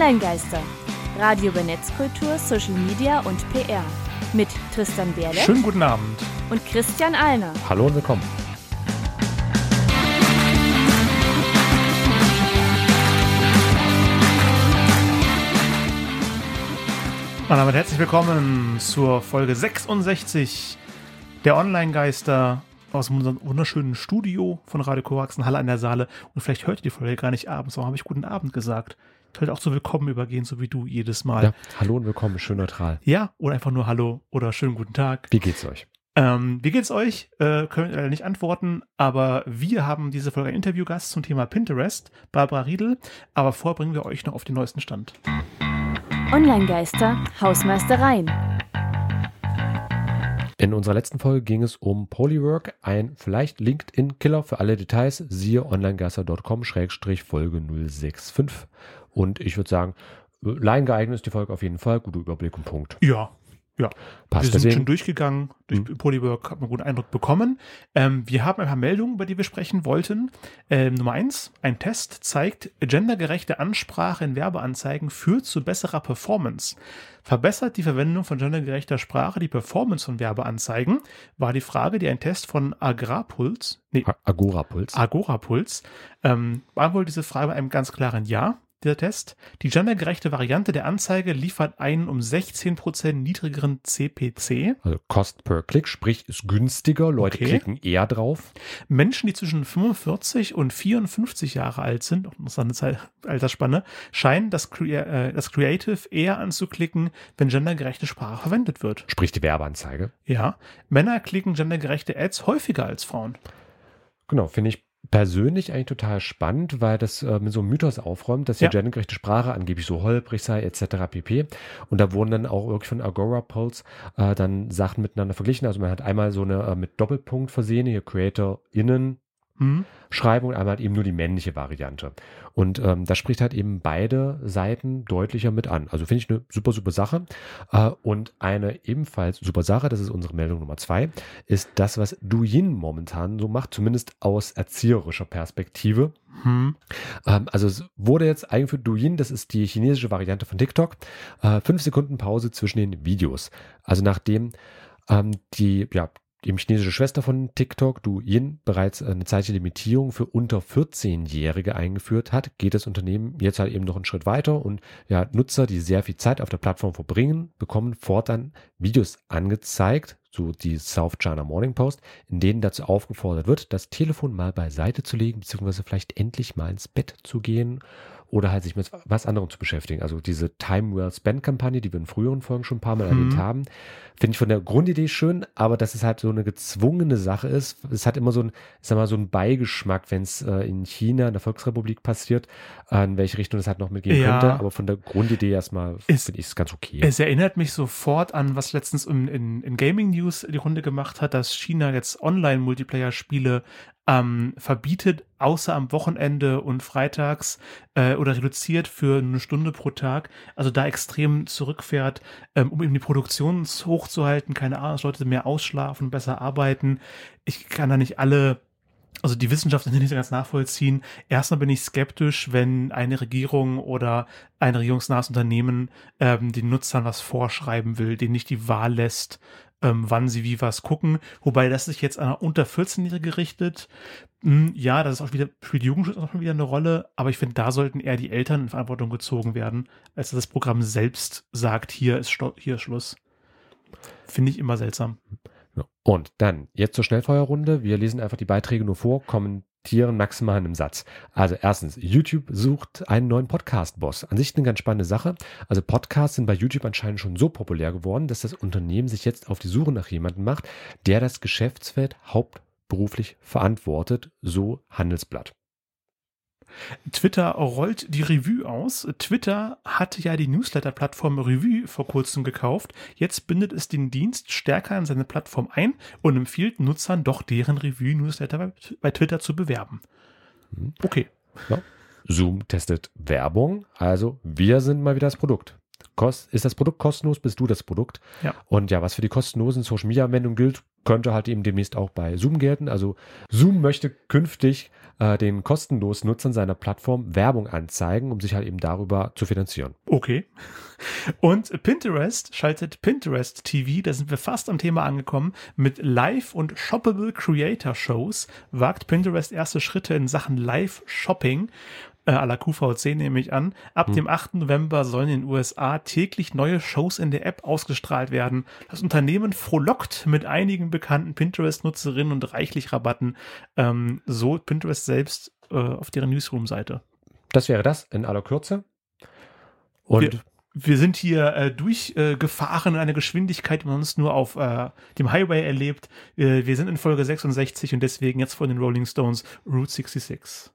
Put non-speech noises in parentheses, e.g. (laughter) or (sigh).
Online-Geister. Radio über Netzkultur, Social Media und PR. Mit Tristan Berle Schönen guten Abend. und Christian Alner. Hallo und willkommen. Und damit herzlich willkommen zur Folge 66 der Online-Geister aus unserem wunderschönen Studio von Radio Korax in Halle an der Saale. Und vielleicht hört ihr die Folge gar nicht abends, warum habe ich guten Abend gesagt? Sollte auch zu Willkommen übergehen, so wie du jedes Mal. Ja, hallo und willkommen, schön neutral. Ja, oder einfach nur Hallo oder schönen guten Tag. Wie geht's euch? Ähm, wie geht's euch? Äh, können wir leider nicht antworten, aber wir haben diese Folge einen Interviewgast zum Thema Pinterest, Barbara Riedel. Aber vorher bringen wir euch noch auf den neuesten Stand. Online-Geister, Hausmeistereien. In unserer letzten Folge ging es um Polywork, ein vielleicht LinkedIn-Killer für alle Details. Siehe onlinegasser.com-folge 065. Und ich würde sagen, Laien geeignet ist die Folge auf jeden Fall. Guter Überblick und Punkt. Ja, ja. Passt wir sind deswegen. schon durchgegangen, durch Mhm. Polywork haben wir einen guten Eindruck bekommen. Ähm, wir haben ein paar Meldungen, über die wir sprechen wollten. Ähm, Nummer eins, ein Test zeigt, gendergerechte Ansprache in Werbeanzeigen führt zu besserer Performance. Verbessert die Verwendung von gendergerechter Sprache die Performance von Werbeanzeigen? War die Frage, die ein Test von Agrarpuls, nee, Agora-Puls. Agora-Puls, ähm, beantwortet diese Frage mit einem ganz klaren Ja. Dieser Test. Die gendergerechte Variante der Anzeige liefert einen um 16% niedrigeren CPC. Also Cost per Klick, sprich ist günstiger. Leute Okay. klicken eher drauf. Menschen, die zwischen 45 und 54 Jahre alt sind, auch interessante Zeit- Altersspanne, scheinen das, Crea äh, das Creative eher anzuklicken, wenn gendergerechte Sprache verwendet wird. Sprich die Werbeanzeige. Ja, Männer klicken gendergerechte Ads häufiger als Frauen. Genau, finde ich persönlich eigentlich total spannend, weil das äh, mit so einem Mythos aufräumt, dass Ja. die gendergerechte Sprache angeblich so holprig sei, etc. pp. Und da wurden dann auch wirklich von Agora Pulse äh, dann Sachen miteinander verglichen. Also man hat einmal so eine äh, mit Doppelpunkt versehene, hier CreatorInnen Hm? Schreibung und einmal halt eben nur die männliche Variante. Und ähm, das spricht halt eben beide Seiten deutlicher mit an. Also finde ich eine super, super Sache. Äh, und eine ebenfalls super Sache, das ist unsere Meldung Nummer zwei, ist das, was Douyin momentan so macht, zumindest aus erzieherischer Perspektive. Hm? Ähm, also es wurde jetzt eingeführt, Douyin, das ist die chinesische Variante von TikTok. Äh, fünf Sekunden Pause zwischen den Videos. Also nachdem ähm, die, ja, die chinesische Schwester von TikTok, Douyin, bereits eine zeitliche Limitierung für unter 14-Jährige eingeführt hat, geht das Unternehmen jetzt halt eben noch einen Schritt weiter und ja, Nutzer, die sehr viel Zeit auf der Plattform verbringen, bekommen fortan Videos angezeigt, so die South China Morning Post, in denen dazu aufgefordert wird, das Telefon mal beiseite zu legen, beziehungsweise vielleicht endlich mal ins Bett zu gehen oder halt sich mit was anderem zu beschäftigen. Also diese Time Well Spent Kampagne, die wir in früheren Folgen schon ein paar Mal Mhm. erwähnt haben, finde ich von der Grundidee schön, aber dass es halt so eine gezwungene Sache ist. Es hat immer so ein, sag mal, so ein Beigeschmack, wenn es äh, in China, in der Volksrepublik passiert, äh, in welche Richtung das halt noch mitgehen Ja. könnte. Aber von der Grundidee erstmal Es- finde ich es ganz okay. Es erinnert mich sofort an, was letztens in, in, in Gaming News die Runde gemacht hat, dass China jetzt Online-Multiplayer-Spiele ähm, verbietet, außer am Wochenende und freitags äh, oder reduziert für eine Stunde pro Tag. Also da extrem zurückfährt, ähm, um eben die Produktion hochzuhalten. Keine Ahnung, dass Leute mehr ausschlafen, besser arbeiten. Ich kann da nicht alle also die Wissenschaft (laughs) nicht so ganz nachvollziehen. Erstmal bin ich skeptisch, wenn eine Regierung oder ein regierungsnahes Unternehmen ähm, den Nutzern was vorschreiben will, denen nicht die Wahl lässt, ähm, wann sie wie was gucken. Wobei das sich jetzt an unter 14-Jährige richtet. Hm, ja, das ist auch wieder, spielt Jugendschutz auch wieder eine Rolle, aber ich finde, da sollten eher die Eltern in Verantwortung gezogen werden, als dass das Programm selbst sagt, hier ist, Sto- hier ist Schluss. Finde ich immer seltsam. Und dann, jetzt zur Schnellfeuerrunde. Wir lesen einfach die Beiträge nur vor, kommentieren maximal in einem Satz. Also erstens, YouTube sucht einen neuen Podcast-Boss. An sich eine ganz spannende Sache. Also Podcasts sind bei YouTube anscheinend schon so populär geworden, dass das Unternehmen sich jetzt auf die Suche nach jemandem macht, der das Geschäftsfeld hauptberuflich verantwortet, so Handelsblatt. Twitter rollt die Revue aus. Twitter hatte ja die Newsletter-Plattform Revue vor kurzem gekauft. Jetzt bindet es den Dienst stärker in seine Plattform ein und empfiehlt Nutzern doch deren Revue-Newsletter bei, bei Twitter zu bewerben. Mhm. Okay. Zoom testet Werbung. Also wir sind mal wieder das Produkt. Kost, ist das Produkt kostenlos, bist du das Produkt. Ja. Und ja, was für die kostenlosen Social Media Anwendungen gilt, könnte halt eben demnächst auch bei Zoom gelten. Also Zoom möchte künftig äh, den kostenlosen Nutzern seiner Plattform Werbung anzeigen, um sich halt eben darüber zu finanzieren. Okay. Und Pinterest schaltet Pinterest TV, da sind wir fast am Thema angekommen, mit Live- und Shoppable Creator Shows wagt Pinterest erste Schritte in Sachen Live-Shopping äh, à la QVC nehme ich an. Ab hm. dem 8. November sollen in den USA täglich neue Shows in der App ausgestrahlt werden. Das Unternehmen frohlockt mit einigen bekannten Pinterest-Nutzerinnen und reichlich Rabatten. Ähm, so Pinterest selbst äh, auf deren Newsroom-Seite. Das wäre das in aller Kürze. Und wir, wir sind hier äh, durchgefahren äh, in einer Geschwindigkeit, die man uns nur auf äh, dem Highway erlebt. Äh, wir sind in Folge 66 und deswegen jetzt von den Rolling Stones Route 66.